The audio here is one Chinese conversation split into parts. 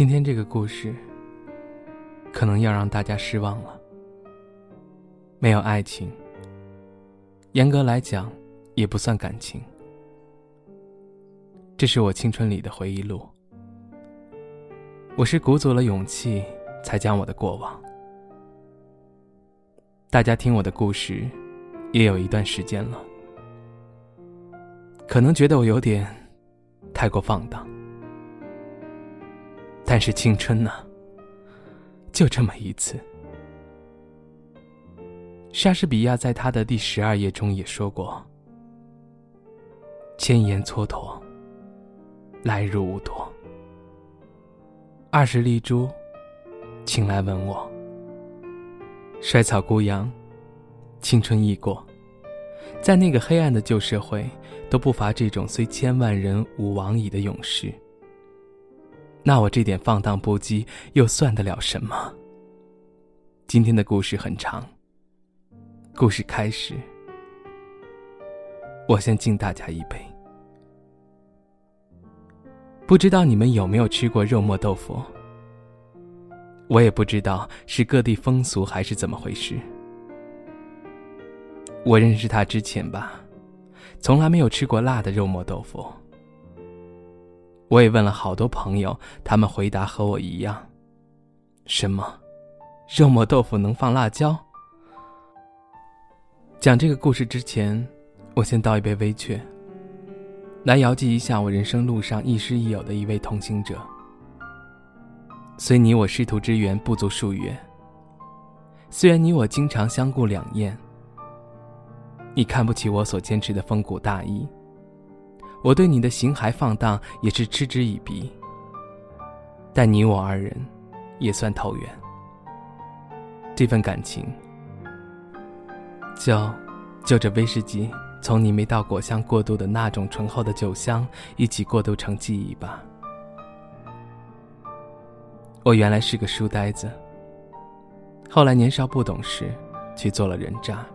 今天这个故事，可能要让大家失望了。没有爱情，严格来讲，也不算感情。这是我青春里的回忆录。我是鼓足了勇气，才讲我的过往。大家听我的故事，也有一段时间了，可能觉得我有点太过放荡。但是青春呢，就这么一次。莎士比亚在他的第十二页中也说过：“千言蹉跎，来日无多。二十粒珠，请来吻我。衰草孤杨，青春易过，在那个黑暗的旧社会，都不乏这种虽千万人吾往矣的勇士。”那我这点放荡不羁又算得了什么？今天的故事很长。故事开始，我先敬大家一杯。不知道你们有没有吃过肉末豆腐？我也不知道是各地风俗还是怎么回事。我认识他之前吧，从来没有吃过辣的肉末豆腐。我也问了好多朋友，他们回答和我一样。什么？肉末豆腐能放辣椒？讲这个故事之前，我先倒一杯微雀，来遥祭一下我人生路上亦师亦友的一位同行者。虽你我师徒之缘不足数月，虽然你我经常相顾两厌，你看不起我所坚持的风骨大义。我对你的形骸放荡也是嗤之以鼻，但你我二人也算投缘。这份感情，就就着威士忌从你没到果香过渡的那种醇厚的酒香一起过渡成记忆吧。我原来是个书呆子，后来年少不懂事，去做了人渣，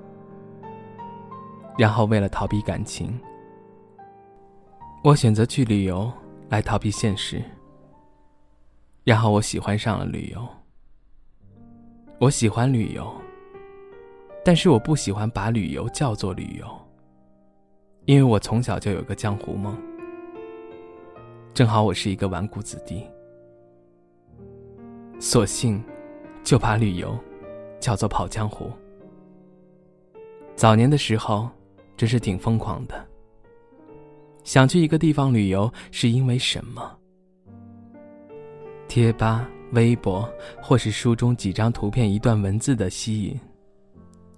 然后为了逃避感情。我选择去旅游来逃避现实，然后我喜欢上了旅游。我喜欢旅游，但是我不喜欢把旅游叫做旅游，因为我从小就有个江湖梦。正好我是一个纨绔子弟，索性就把旅游叫做跑江湖。早年的时候，真是挺疯狂的。想去一个地方旅游是因为什么？贴吧、微博，或是书中几张图片、一段文字的吸引，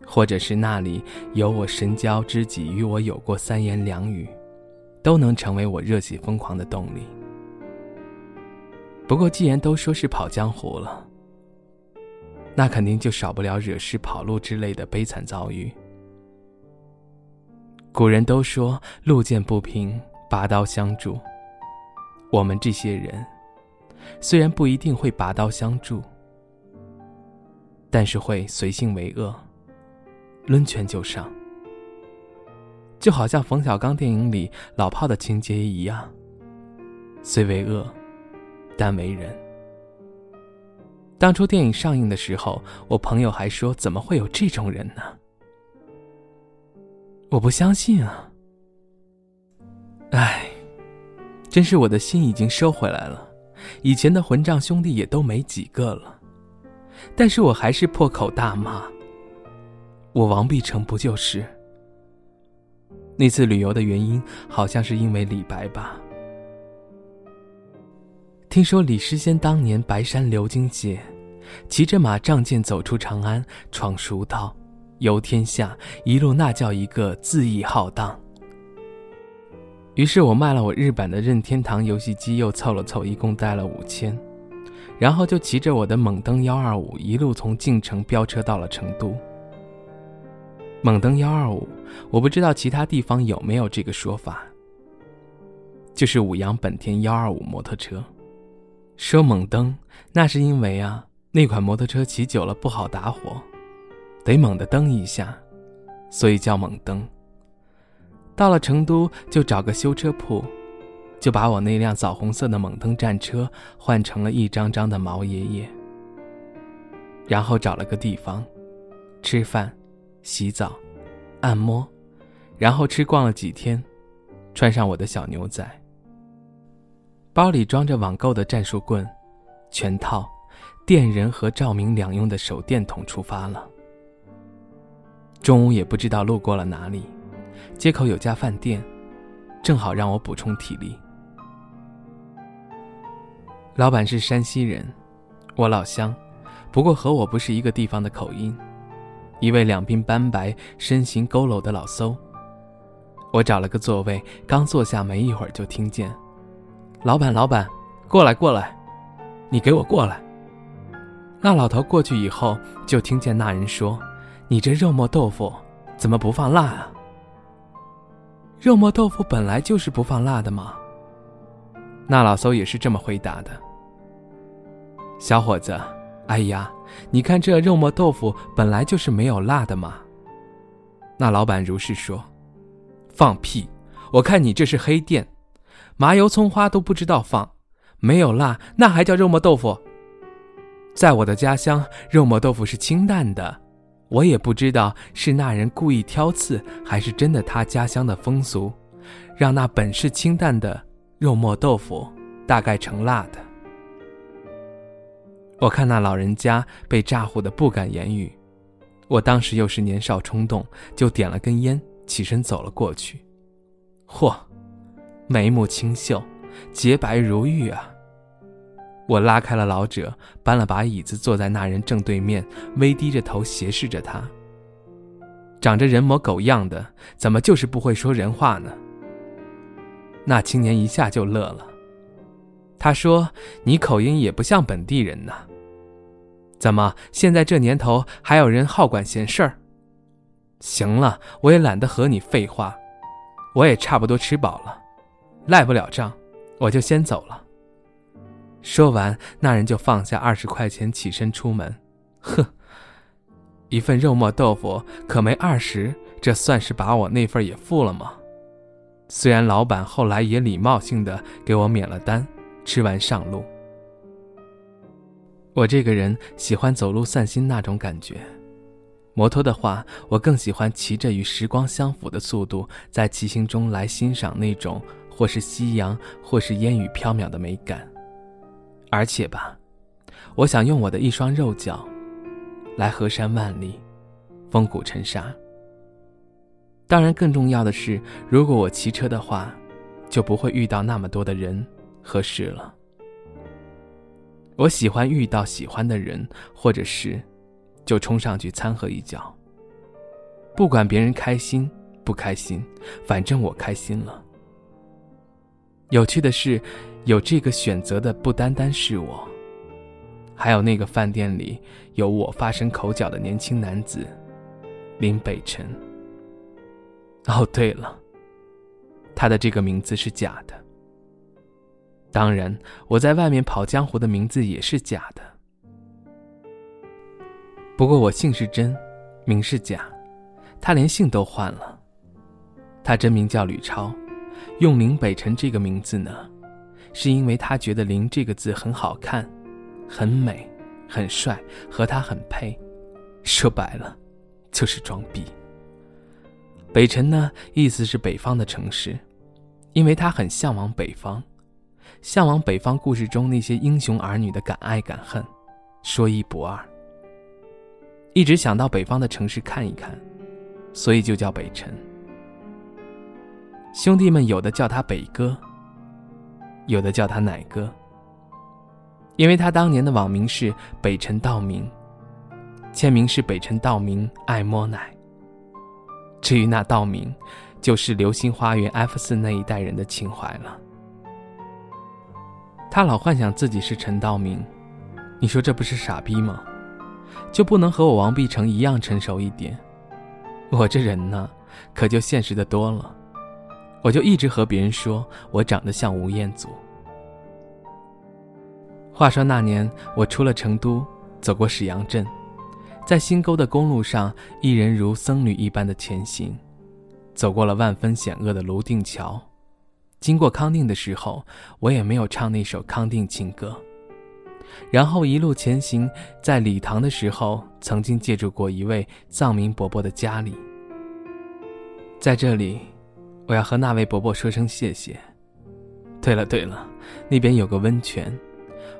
或者是那里有我神交知己与我有过三言两语，都能成为我热血疯狂的动力。不过，既然都说是跑江湖了，那肯定就少不了惹事、跑路之类的悲惨遭遇。古人都说“路见不平，拔刀相助”。我们这些人，虽然不一定会拔刀相助，但是会随性为恶，抡拳就上。就好像冯小刚电影里老炮的情节一样，虽为恶，但为人。当初电影上映的时候，我朋友还说：“怎么会有这种人呢？”我不相信啊！唉，真是我的心已经收回来了，以前的混账兄弟也都没几个了，但是我还是破口大骂。我王必成不就是？那次旅游的原因好像是因为李白吧？听说李诗仙当年白山流金鞋，骑着马仗剑走出长安，闯蜀道。游天下，一路那叫一个恣意浩荡。于是我卖了我日版的任天堂游戏机，又凑了凑，一共带了五千，然后就骑着我的猛登幺二五，一路从晋城飙车到了成都。猛登幺二五，我不知道其他地方有没有这个说法，就是五羊本田幺二五摩托车。说猛登，那是因为啊，那款摩托车骑久了不好打火。得猛地蹬一下，所以叫猛蹬。到了成都就找个修车铺，就把我那辆枣红色的猛蹬战车换成了一张张的毛爷爷。然后找了个地方，吃饭、洗澡、按摩，然后吃逛了几天，穿上我的小牛仔，包里装着网购的战术棍，全套，电人和照明两用的手电筒出发了。中午也不知道路过了哪里，街口有家饭店，正好让我补充体力。老板是山西人，我老乡，不过和我不是一个地方的口音。一位两鬓斑白、身形佝偻的老叟。我找了个座位，刚坐下没一会儿就听见：“老板，老板，过来，过来，你给我过来。”那老头过去以后，就听见那人说：“你这肉末豆腐怎么不放辣啊？”肉末豆腐本来就是不放辣的嘛。那老叟也是这么回答的。小伙子，哎呀，你看这肉末豆腐本来就是没有辣的嘛。那老板如是说：“放屁！我看你这是黑店，麻油葱花都不知道放，没有辣那还叫肉末豆腐？在我的家乡，肉末豆腐是清淡的，我也不知道是那人故意挑刺，还是真的他家乡的风俗，让那本是清淡的肉末豆腐大概成辣的。”我看那老人家被咋呼的不敢言语，我当时又是年少冲动，就点了根烟，起身走了过去。嚯，眉目清秀，洁白如玉啊！我拉开了老者，搬了把椅子坐在那人正对面，微低着头斜视着他。长着人模狗样的，怎么就是不会说人话呢？那青年一下就乐了。他说：“你口音也不像本地人呢。怎么现在这年头还有人好管闲事儿？行了，我也懒得和你废话，我也差不多吃饱了，赖不了账，我就先走了。”说完，那人就放下二十块钱，起身出门。呵，一份肉末豆腐可没二十，这算是把我那份也付了吗？虽然老板后来也礼貌性的给我免了单。吃完上路。我这个人喜欢走路散心那种感觉，摩托的话，我更喜欢骑着与时光相符的速度，在骑行中来欣赏那种或是夕阳，或是烟雨飘渺的美感。而且吧，我想用我的一双肉脚，来河山万里，风骨尘沙。当然，更重要的是，如果我骑车的话，就不会遇到那么多的人。和事了。我喜欢遇到喜欢的人或者是，就冲上去掺和一脚。不管别人开心不开心，反正我开心了。有趣的是，有这个选择的不单单是我，还有那个饭店里有我发生口角的年轻男子林北辰。哦，对了，他的这个名字是假的。当然，我在外面跑江湖的名字也是假的。不过我姓是真，名是假，他连姓都换了。他真名叫吕超，用林北辰这个名字呢，是因为他觉得“林”这个字很好看，很美，很帅，和他很配。说白了，就是装逼。北辰呢，意思是北方的城市，因为他很向往北方。向往北方故事中那些英雄儿女的敢爱敢恨，说一不二。一直想到北方的城市看一看，所以就叫北辰。兄弟们有的叫他北哥，有的叫他奶哥。因为他当年的网名是北辰道明，签名是北辰道明爱摸奶。至于那道明，就是流星花园 F 四那一代人的情怀了。他老幻想自己是陈道明，你说这不是傻逼吗？就不能和我王碧成一样成熟一点？我这人呢，可就现实的多了。我就一直和别人说我长得像吴彦祖。话说那年我出了成都，走过史阳镇，在新沟的公路上，一人如僧侣一般的前行，走过了万分险恶的泸定桥，经过康定的时候，我也没有唱那首康定情歌。然后一路前行，在礼堂的时候，曾经借住过一位藏民伯伯的家里。在这里，我要和那位伯伯说声谢谢。对了对了，那边有个温泉，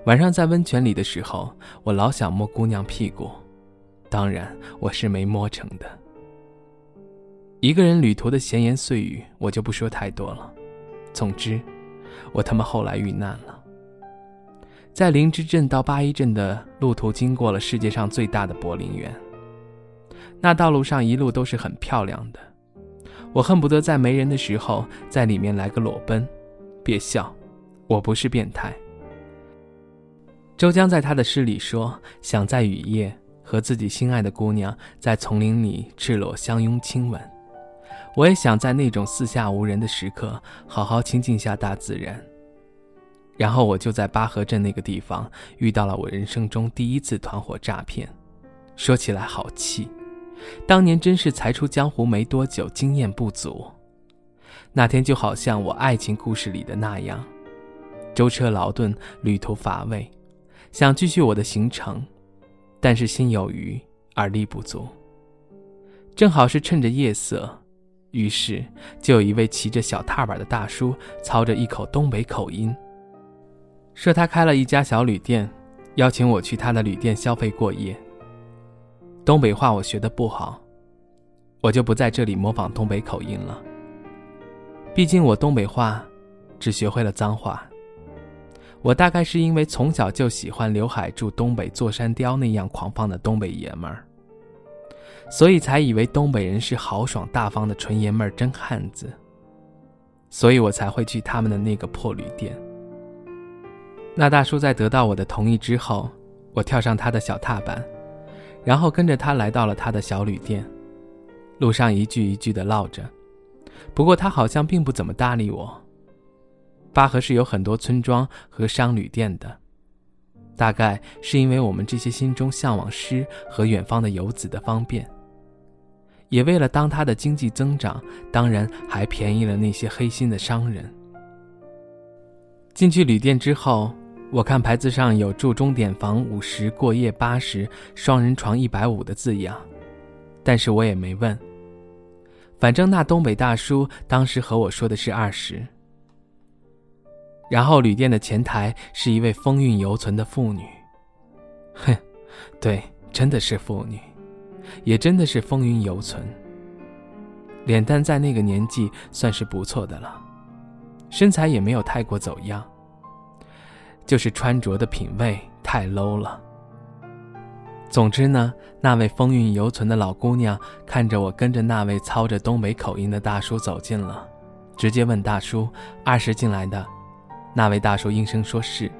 晚上在温泉里的时候，我老想摸姑娘屁股，当然我是没摸成的。一个人旅途的闲言碎语，我就不说太多了。总之，我他妈后来遇难了。在灵芝镇到八一镇的路途，经过了世界上最大的柏林园。那道路上一路都是很漂亮的，我恨不得在没人的时候在里面来个裸奔。别笑，我不是变态。周江在他的诗里说：“想在雨夜和自己心爱的姑娘在丛林里赤裸相拥亲吻。”我也想在那种四下无人的时刻，好好亲近下大自然。然后我就在八河镇那个地方遇到了我人生中第一次团伙诈骗，说起来好气，当年真是才出江湖没多久，经验不足。那天就好像我爱情故事里的那样，舟车劳顿，旅途乏味，想继续我的行程，但是心有余而力不足。正好是趁着夜色。于是，就有一位骑着小踏板的大叔，操着一口东北口音，说他开了一家小旅店，邀请我去他的旅店消费过夜。东北话我学的不好，我就不在这里模仿东北口音了。毕竟我东北话只学会了脏话。我大概是因为从小就喜欢刘海柱东北座山雕那样狂放的东北爷们儿。所以才以为东北人是豪爽大方的纯爷们儿真汉子，所以我才会去他们的那个破旅店。那大叔在得到我的同意之后，我跳上他的小踏板，然后跟着他来到了他的小旅店。路上一句一句的唠着，不过他好像并不怎么搭理我。巴河是有很多村庄和商旅店的。大概是因为我们这些心中向往诗和远方的游子的方便，也为了当他的经济增长，当然还便宜了那些黑心的商人。进去旅店之后，我看牌子上有住钟点房五十，过夜八十，双人床一百五的字样，但是我也没问。反正那东北大叔当时和我说的是二十。然后旅店的前台是一位风韵犹存的妇女，哼，对，真的是妇女，也真的是风韵犹存。脸蛋在那个年纪算是不错的了，身材也没有太过走样，就是穿着的品味太 low 了。总之呢，那位风韵犹存的老姑娘看着我跟着那位操着东北口音的大叔走近了，直接问大叔：“二十进来的？”那位大叔应声说是，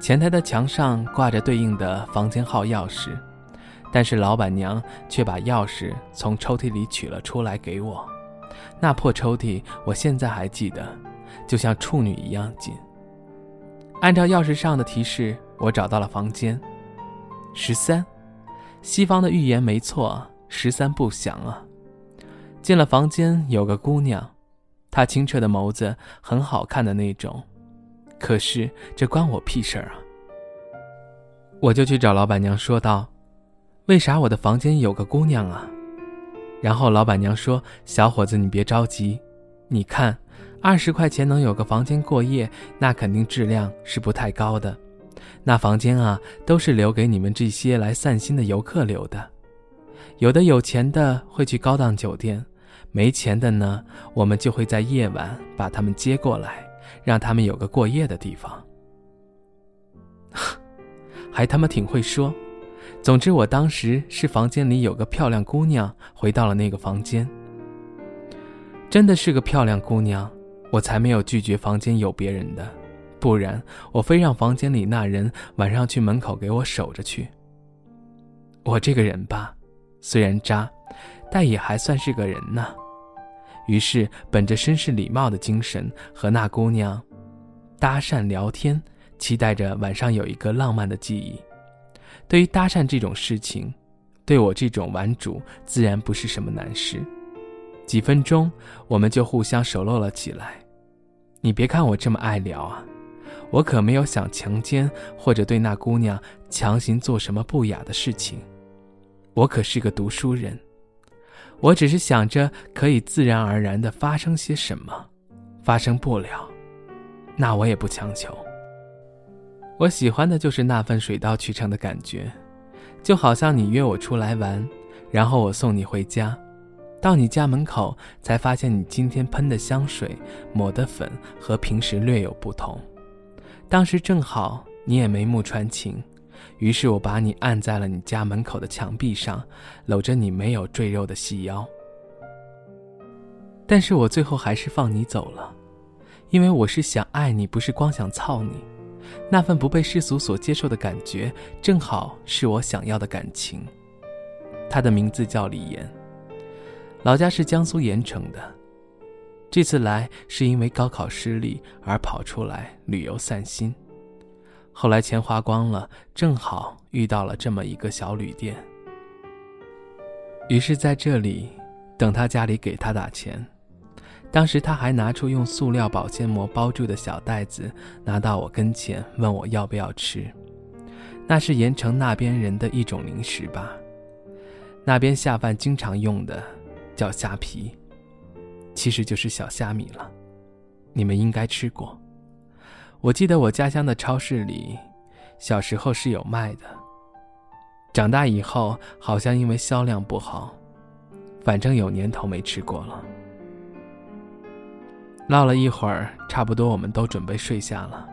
前台的墙上挂着对应的房间号钥匙，但是老板娘却把钥匙从抽屉里取了出来给我。那破抽屉我现在还记得，就像处女一样紧。按照钥匙上的提示，我找到了房间，十三。西方的预言没错，十三不祥啊。进了房间，有个姑娘，她清澈的眸子很好看的那种。可是这关我屁事儿啊！我就去找老板娘说道：“为啥我的房间有个姑娘啊？”然后老板娘说：“小伙子，你别着急，你看，二十块钱能有个房间过夜，那肯定质量是不太高的。那房间啊，都是留给你们这些来散心的游客留的。有的有钱的会去高档酒店，没钱的呢，我们就会在夜晚把他们接过来。”让他们有个过夜的地方，还他妈挺会说。总之，我当时是房间里有个漂亮姑娘，回到了那个房间。真的是个漂亮姑娘，我才没有拒绝房间有别人的，不然我非让房间里那人晚上去门口给我守着去。我这个人吧，虽然渣，但也还算是个人呢。于是，本着绅士礼貌的精神，和那姑娘搭讪聊天，期待着晚上有一个浪漫的记忆。对于搭讪这种事情，对我这种玩主自然不是什么难事。几分钟，我们就互相熟络了起来。你别看我这么爱聊啊，我可没有想强奸或者对那姑娘强行做什么不雅的事情。我可是个读书人，我只是想着可以自然而然的发生些什么，发生不了，那我也不强求。我喜欢的就是那份水到渠成的感觉，就好像你约我出来玩，然后我送你回家。到你家门口，才发现你今天喷的香水、抹的粉和平时略有不同。当时正好你也眉目传情，于是我把你按在了你家门口的墙壁上，搂着你没有赘肉的细腰。但是我最后还是放你走了，因为我是想爱你，不是光想操你。那份不被世俗所接受的感觉，正好是我想要的感情。他的名字叫李岩。老家是江苏盐城的，这次来是因为高考失利而跑出来旅游散心。后来钱花光了，正好遇到了这么一个小旅店，于是在这里等他家里给他打钱。当时他还拿出用塑料保鲜膜包住的小袋子，拿到我跟前问我要不要吃，那是盐城那边人的一种零食吧，那边下饭经常用的。叫虾皮，其实就是小虾米了。你们应该吃过。我记得我家乡的超市里，小时候是有卖的。长大以后，好像因为销量不好，反正有年头没吃过了。唠了一会儿，差不多我们都准备睡下了。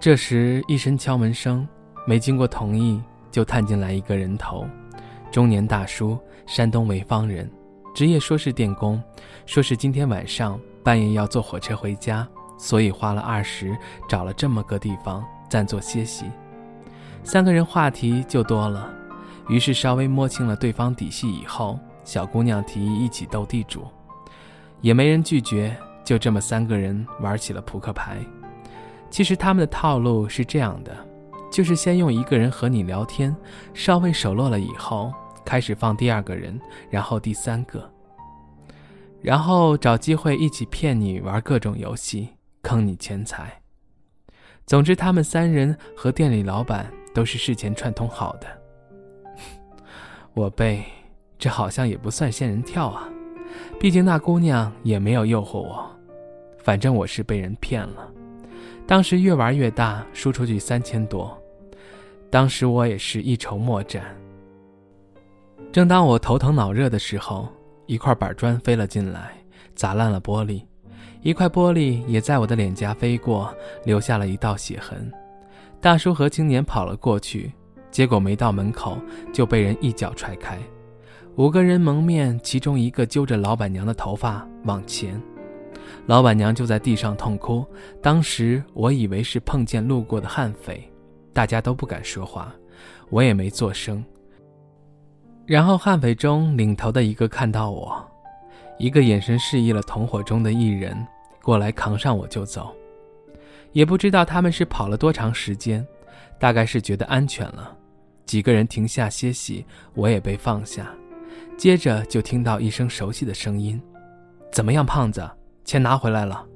这时一声敲门声，没经过同意就探进来一个人头。中年大叔，山东潍坊人，职业说是电工，说是今天晚上半夜要坐火车回家，所以花了二十找了这么个地方暂坐歇息。三个人话题就多了，于是稍微摸清了对方底细以后，小姑娘提议一起斗地主，也没人拒绝，就这么三个人玩起了扑克牌。其实他们的套路是这样的，就是先用一个人和你聊天，稍微熟络了以后。开始放第二个人，然后第三个，然后找机会一起骗你玩各种游戏，坑你钱财。总之，他们三人和店里老板都是事前串通好的。我背，这好像也不算仙人跳啊，毕竟那姑娘也没有诱惑我。反正我是被人骗了，当时越玩越大，输出去三千多，当时我也是一筹莫展。正当我头疼脑热的时候，一块板砖飞了进来，砸烂了玻璃，一块玻璃也在我的脸颊飞过，留下了一道血痕。大叔和青年跑了过去，结果没到门口就被人一脚踹开。五个人蒙面，其中一个揪着老板娘的头发往前，老板娘就在地上痛哭。当时我以为是碰见路过的悍匪，大家都不敢说话，我也没作声。然后悍匪中领头的一个看到我，一个眼神示意了同伙中的一人过来扛上我就走，也不知道他们是跑了多长时间，大概是觉得安全了，几个人停下歇息，我也被放下，接着就听到一声熟悉的声音：“怎么样，胖子，钱拿回来了？”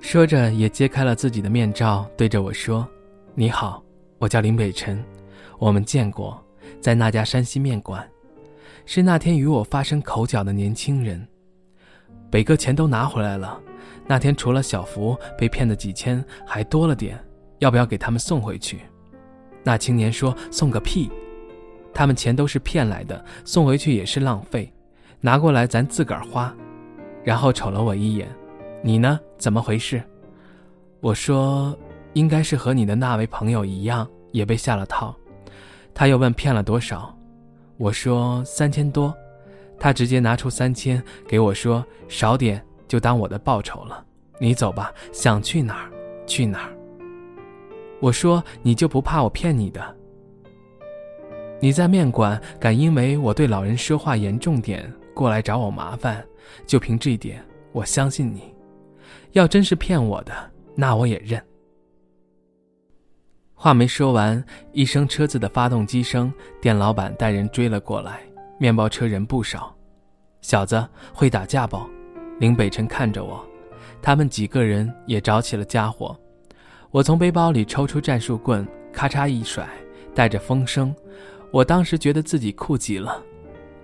说着也揭开了自己的面罩，对着我说：“你好，我叫林北辰，我们见过。”在那家山西面馆，是那天与我发生口角的年轻人。北哥钱都拿回来了，那天除了小福被骗的几千，还多了点，要不要给他们送回去？那青年说：“送个屁！他们钱都是骗来的，送回去也是浪费，拿过来咱自个儿花。”然后瞅了我一眼：“你呢？怎么回事？”我说：“应该是和你的那位朋友一样，也被下了套。”他又问骗了多少，我说三千多，他直接拿出三千给我说少点就当我的报酬了，你走吧，想去哪儿去哪儿。我说你就不怕我骗你的？你在面馆敢因为我对老人说话严重点过来找我麻烦，就凭这一点我相信你，要真是骗我的，那我也认。话没说完，一声车子的发动机声，店老板带人追了过来。面包车人不少，小子会打架不？林北辰看着我，他们几个人也找起了家伙。我从背包里抽出战术棍，咔嚓一甩，带着风声。我当时觉得自己酷极了。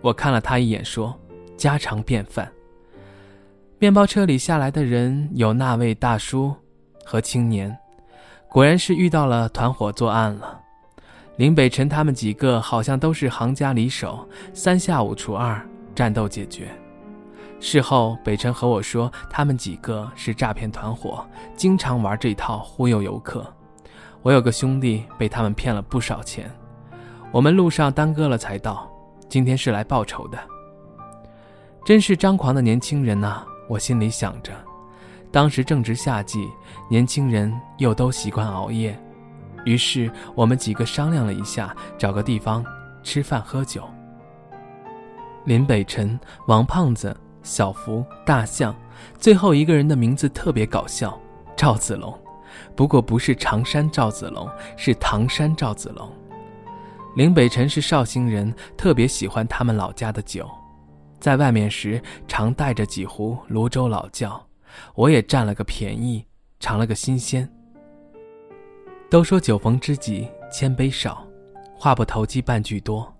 我看了他一眼，说：“家常便饭。”面包车里下来的人有那位大叔和青年，果然是遇到了团伙作案了。林北辰他们几个好像都是行家里手，三下五除二，战斗解决。事后，北辰和我说，他们几个是诈骗团伙，经常玩这套忽悠游客。我有个兄弟被他们骗了不少钱。我们路上耽搁了才到，今天是来报仇的。真是张狂的年轻人呐！我心里想着。当时正值夏季，年轻人又都习惯熬夜，于是我们几个商量了一下，找个地方吃饭喝酒。林北辰、王胖子。小福、大象，最后一个人的名字特别搞笑，赵子龙。不过不是常山赵子龙，是唐山赵子龙。林北辰是绍兴人，特别喜欢他们老家的酒，在外面时常带着几壶泸州老窖。我也占了个便宜，尝了个新鲜。都说酒逢知己千杯少，话不投机半句多。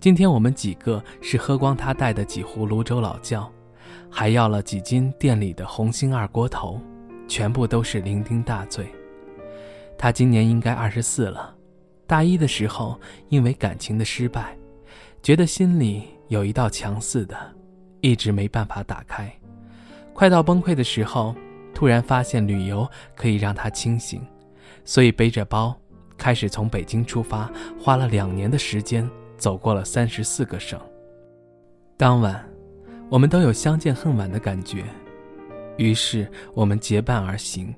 今天我们几个是喝光他带的几壶泸州老窖。还要了几斤店里的红星二锅头，全部都是酩酊大醉。他今年应该二十四了，大一的时候因为感情的失败，觉得心里有一道墙似的，一直没办法打开。快到崩溃的时候，突然发现旅游可以让他清醒，所以背着包开始从北京出发，花了两年的时间走过了三十四个省。当晚。我们都有相见恨晚的感觉，于是我们结伴而行，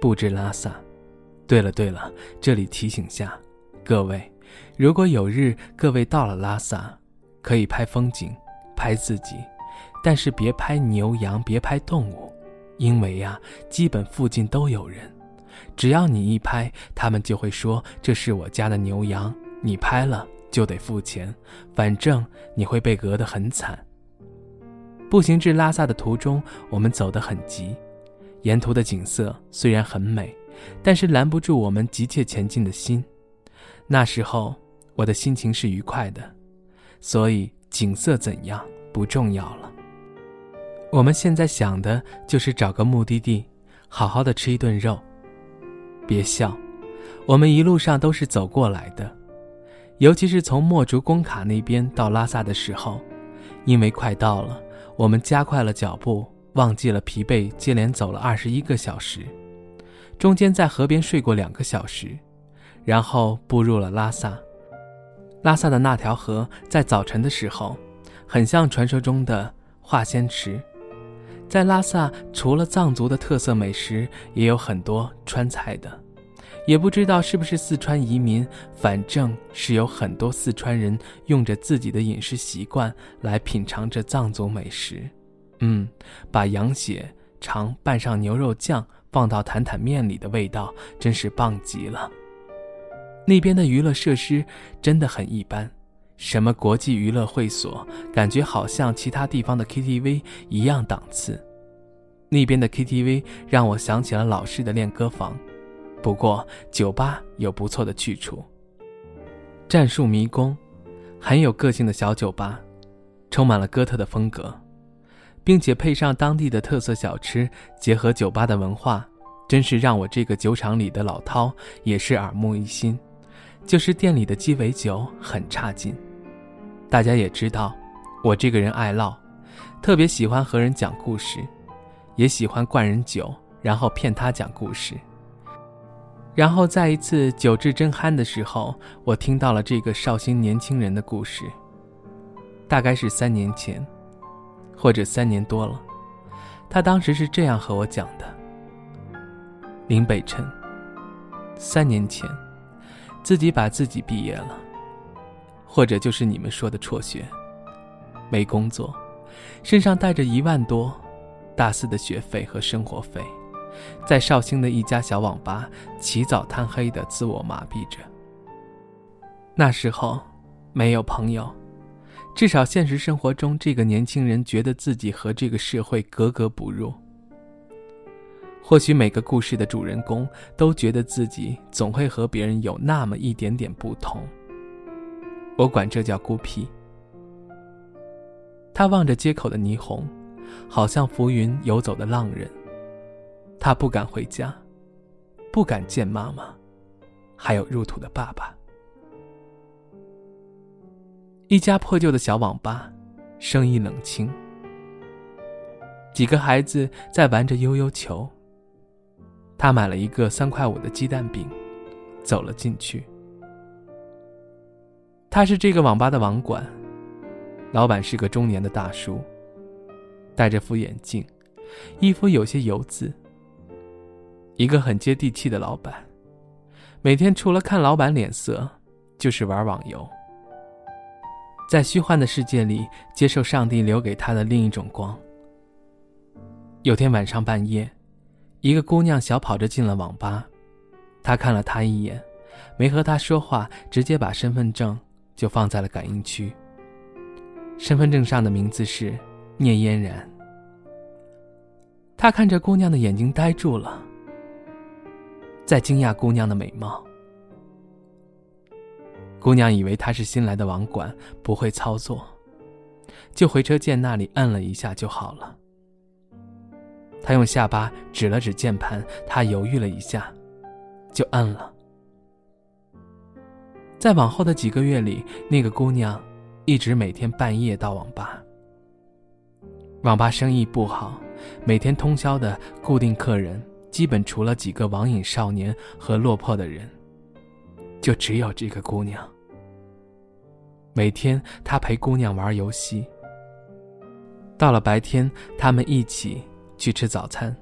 布置拉萨。对了对了，这里提醒下各位，如果有日各位到了拉萨，可以拍风景，拍自己，但是别拍牛羊，别拍动物，因为呀，基本附近都有人，只要你一拍，他们就会说这是我家的牛羊，你拍了就得付钱，反正你会被讹得很惨。步行至拉萨的途中，我们走得很急，沿途的景色虽然很美，但是拦不住我们急切前进的心。那时候我的心情是愉快的，所以景色怎样不重要了。我们现在想的就是找个目的地，好好的吃一顿肉。别笑，我们一路上都是走过来的，尤其是从墨竹工卡那边到拉萨的时候，因为快到了。我们加快了脚步，忘记了疲惫，接连走了二十一个小时，中间在河边睡过两个小时，然后步入了拉萨。拉萨的那条河在早晨的时候，很像传说中的化仙池。在拉萨，除了藏族的特色美食，也有很多川菜的。也不知道是不是四川移民，反正是有很多四川人用着自己的饮食习惯来品尝着藏族美食。嗯，把羊血肠拌上牛肉酱，放到坦坦面里的味道真是棒极了。那边的娱乐设施真的很一般，什么国际娱乐会所，感觉好像其他地方的 KTV 一样档次。那边的 KTV 让我想起了老式的练歌房。不过酒吧有不错的去处。战术迷宫，很有个性的小酒吧，充满了哥特的风格，并且配上当地的特色小吃，结合酒吧的文化，真是让我这个酒厂里的老饕也是耳目一新。就是店里的鸡尾酒很差劲。大家也知道，我这个人爱唠，特别喜欢和人讲故事，也喜欢灌人酒，然后骗他讲故事。然后在一次酒至真酣的时候，我听到了这个绍兴年轻人的故事。大概是三年前，或者三年多了。他当时是这样和我讲的：林北辰，三年前，自己把自己毕业了，或者就是你们说的辍学，没工作，身上带着一万多，大四的学费和生活费。在绍兴的一家小网吧，起早贪黑的自我麻痹着。那时候，没有朋友，至少现实生活中，这个年轻人觉得自己和这个社会格格不入。或许每个故事的主人公都觉得自己总会和别人有那么一点点不同。我管这叫孤僻。他望着街口的霓虹，好像浮云游走的浪人。他不敢回家，不敢见妈妈，还有入土的爸爸。一家破旧的小网吧，生意冷清。几个孩子在玩着悠悠球。他买了一个三块五的鸡蛋饼，走了进去。他是这个网吧的网管，老板是个中年的大叔，戴着副眼镜，衣服有些油渍。一个很接地气的老板，每天除了看老板脸色，就是玩网游，在虚幻的世界里接受上帝留给他的另一种光。有天晚上半夜。一个姑娘小跑着进了网吧，他看了她一眼，没和她说话，直接把身份证就放在了感应区。身份证上的名字是聂嫣然。他看着姑娘的眼睛呆住了，在惊讶姑娘的美貌。姑娘以为他是新来的网管，不会操作，就回车键那里摁了一下就好了。他用下巴指了指键盘，他犹豫了一下，就摁了。在往后的几个月里，那个姑娘一直每天半夜到网吧。网吧生意不好，每天通宵的固定客人，基本除了几个网瘾少年和落魄的人，就只有这个姑娘。每天他陪姑娘玩游戏。到了白天，他们一起。去吃早餐，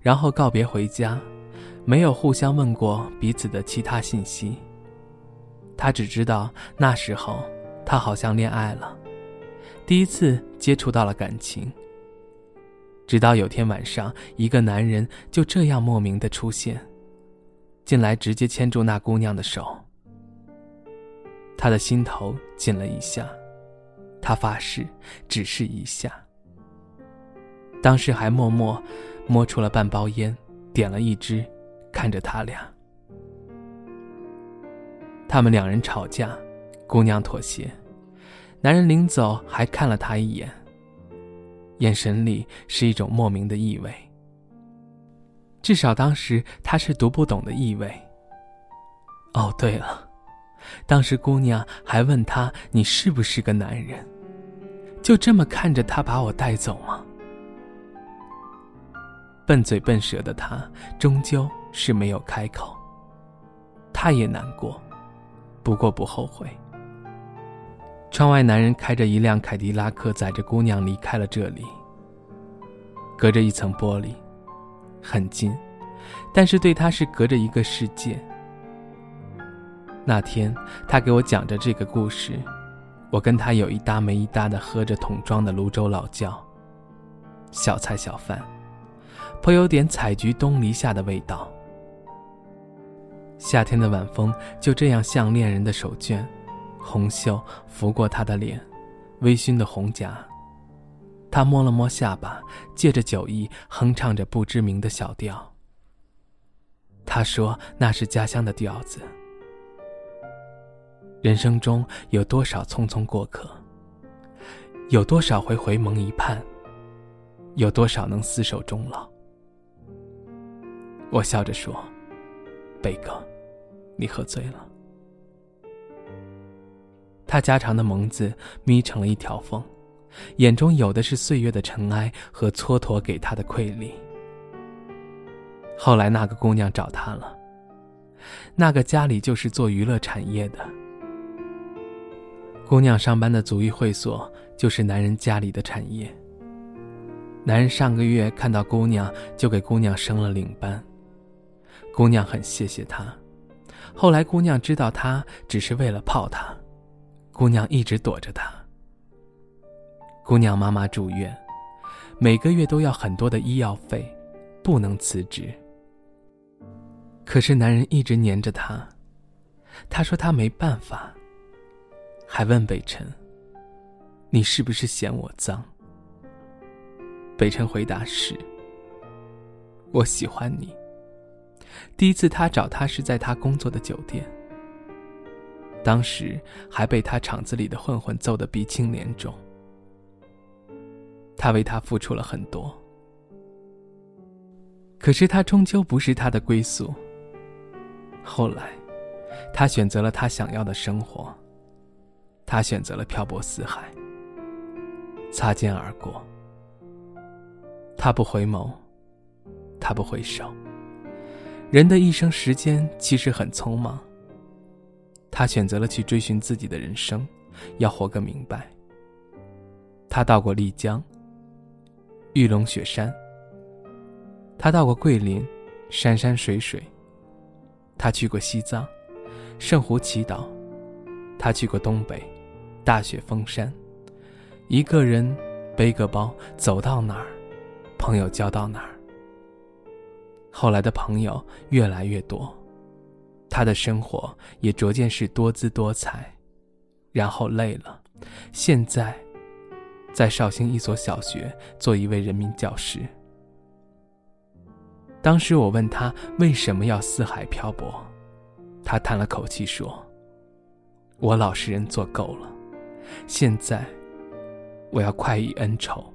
然后告别回家，没有互相问过彼此的其他信息。他只知道那时候他好像恋爱了，第一次接触到了感情。直到有天晚上，一个男人就这样莫名的出现，进来直接牵住那姑娘的手。他的心头紧了一下，他发誓，只是一下。当时还默默摸出了半包烟，点了一支，看着他俩。他们两人吵架，姑娘妥协，男人临走还看了她一眼，眼神里是一种莫名的意味。至少当时他是读不懂的意味。哦，对了，当时姑娘还问他：“你是不是个男人？”就这么看着他把我带走吗？笨嘴笨舌的他，终究是没有开口。他也难过，不过不后悔。窗外，男人开着一辆凯迪拉克，载着姑娘离开了这里。隔着一层玻璃，很近，但是对他是隔着一个世界。那天，他给我讲着这个故事，我跟他有一搭没一搭的喝着桶装的泸州老窖，小菜小饭。颇有点采菊东篱下的味道。夏天的晚风就这样像恋人的手绢，红袖拂过他的脸，微醺的红颊。他摸了摸下巴，借着酒意哼唱着不知名的小调。他说那是家乡的调子。人生中有多少匆匆过客？有多少回回眸一盼？有多少能厮守终老？我笑着说：“贝哥，你喝醉了。”他加长的眸子眯成了一条缝，眼中有的是岁月的尘埃和蹉跎给他的馈礼。后来那个姑娘找他了，那个家里就是做娱乐产业的。姑娘上班的足浴会所就是男人家里的产业。男人上个月看到姑娘，就给姑娘升了领班。姑娘很谢谢他，后来姑娘知道他只是为了泡她，姑娘一直躲着他。姑娘妈妈住院，每个月都要很多的医药费，不能辞职。可是男人一直黏着她，他说他没办法，还问北辰：“你是不是嫌我脏？”北辰回答是：“我喜欢你。第一次他找他是在他工作的酒店，当时还被他厂子里的混混揍得鼻青脸肿。他为他付出了很多，可是他终究不是他的归宿。后来，他选择了他想要的生活。他选择了漂泊四海，擦肩而过。他不回眸，他不回首。人的一生，时间其实很匆忙。他选择了去追寻自己的人生，要活个明白。他到过丽江、玉龙雪山，他到过桂林，山山水水。他去过西藏，圣湖祈祷。他去过东北。大雪封山，一个人背个包走到哪儿，朋友交到哪儿。后来的朋友越来越多，他的生活也逐渐是多姿多彩。然后累了，现在在绍兴一所小学做一位人民教师。当时我问他为什么要四海漂泊，他叹了口气说：“我老实人做够了。”现在，我要快意恩仇。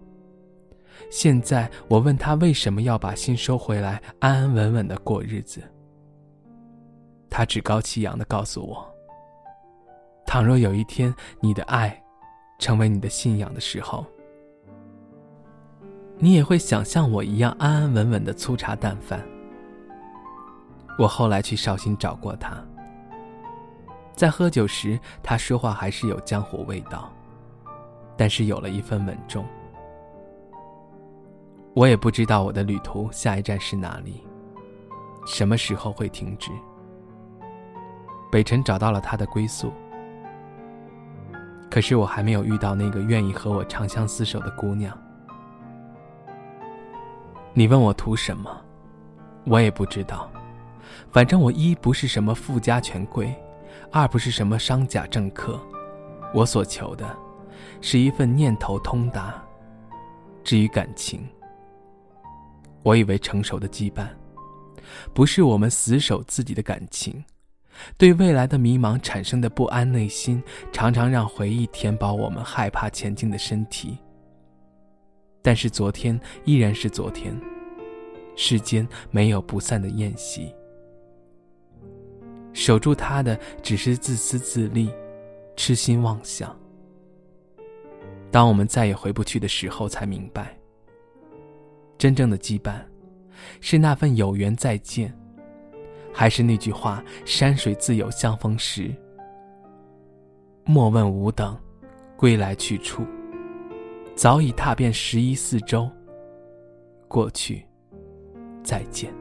现在，我问他为什么要把心收回来，安安稳稳的过日子。他趾高气扬的告诉我：“倘若有一天你的爱，成为你的信仰的时候，你也会想像我一样安安稳稳的粗茶淡饭。”我后来去绍兴找过他。在喝酒时，他说话还是有江湖味道，但是有了一份稳重。我也不知道我的旅途下一站是哪里，什么时候会停止。北辰找到了他的归宿，可是我还没有遇到那个愿意和我长相厮守的姑娘。你问我图什么，我也不知道，反正我一不是什么富家权贵。二不是什么商贾政客，我所求的，是一份念头通达。至于感情，我以为成熟的羁绊，不是我们死守自己的感情，对未来的迷茫产生的不安内心，常常让回忆填饱我们害怕前进的身体。但是昨天依然是昨天，世间没有不散的宴席。守住他的只是自私自利、痴心妄想。当我们再也回不去的时候，才明白，真正的羁绊，是那份有缘再见，还是那句话“山水自有相逢时”。莫问吾等归来去处，早已踏遍十一四周。过去，再见。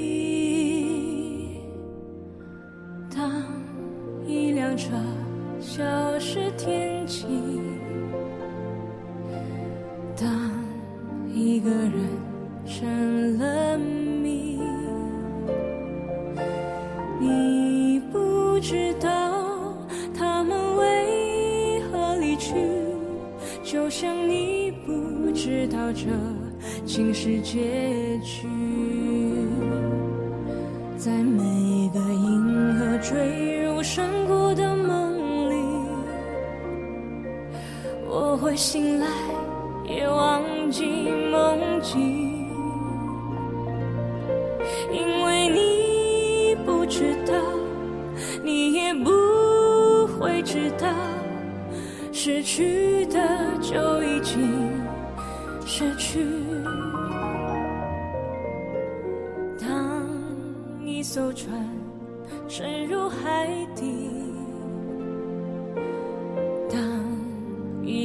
是天晴醒来也忘记梦境。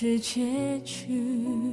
是结局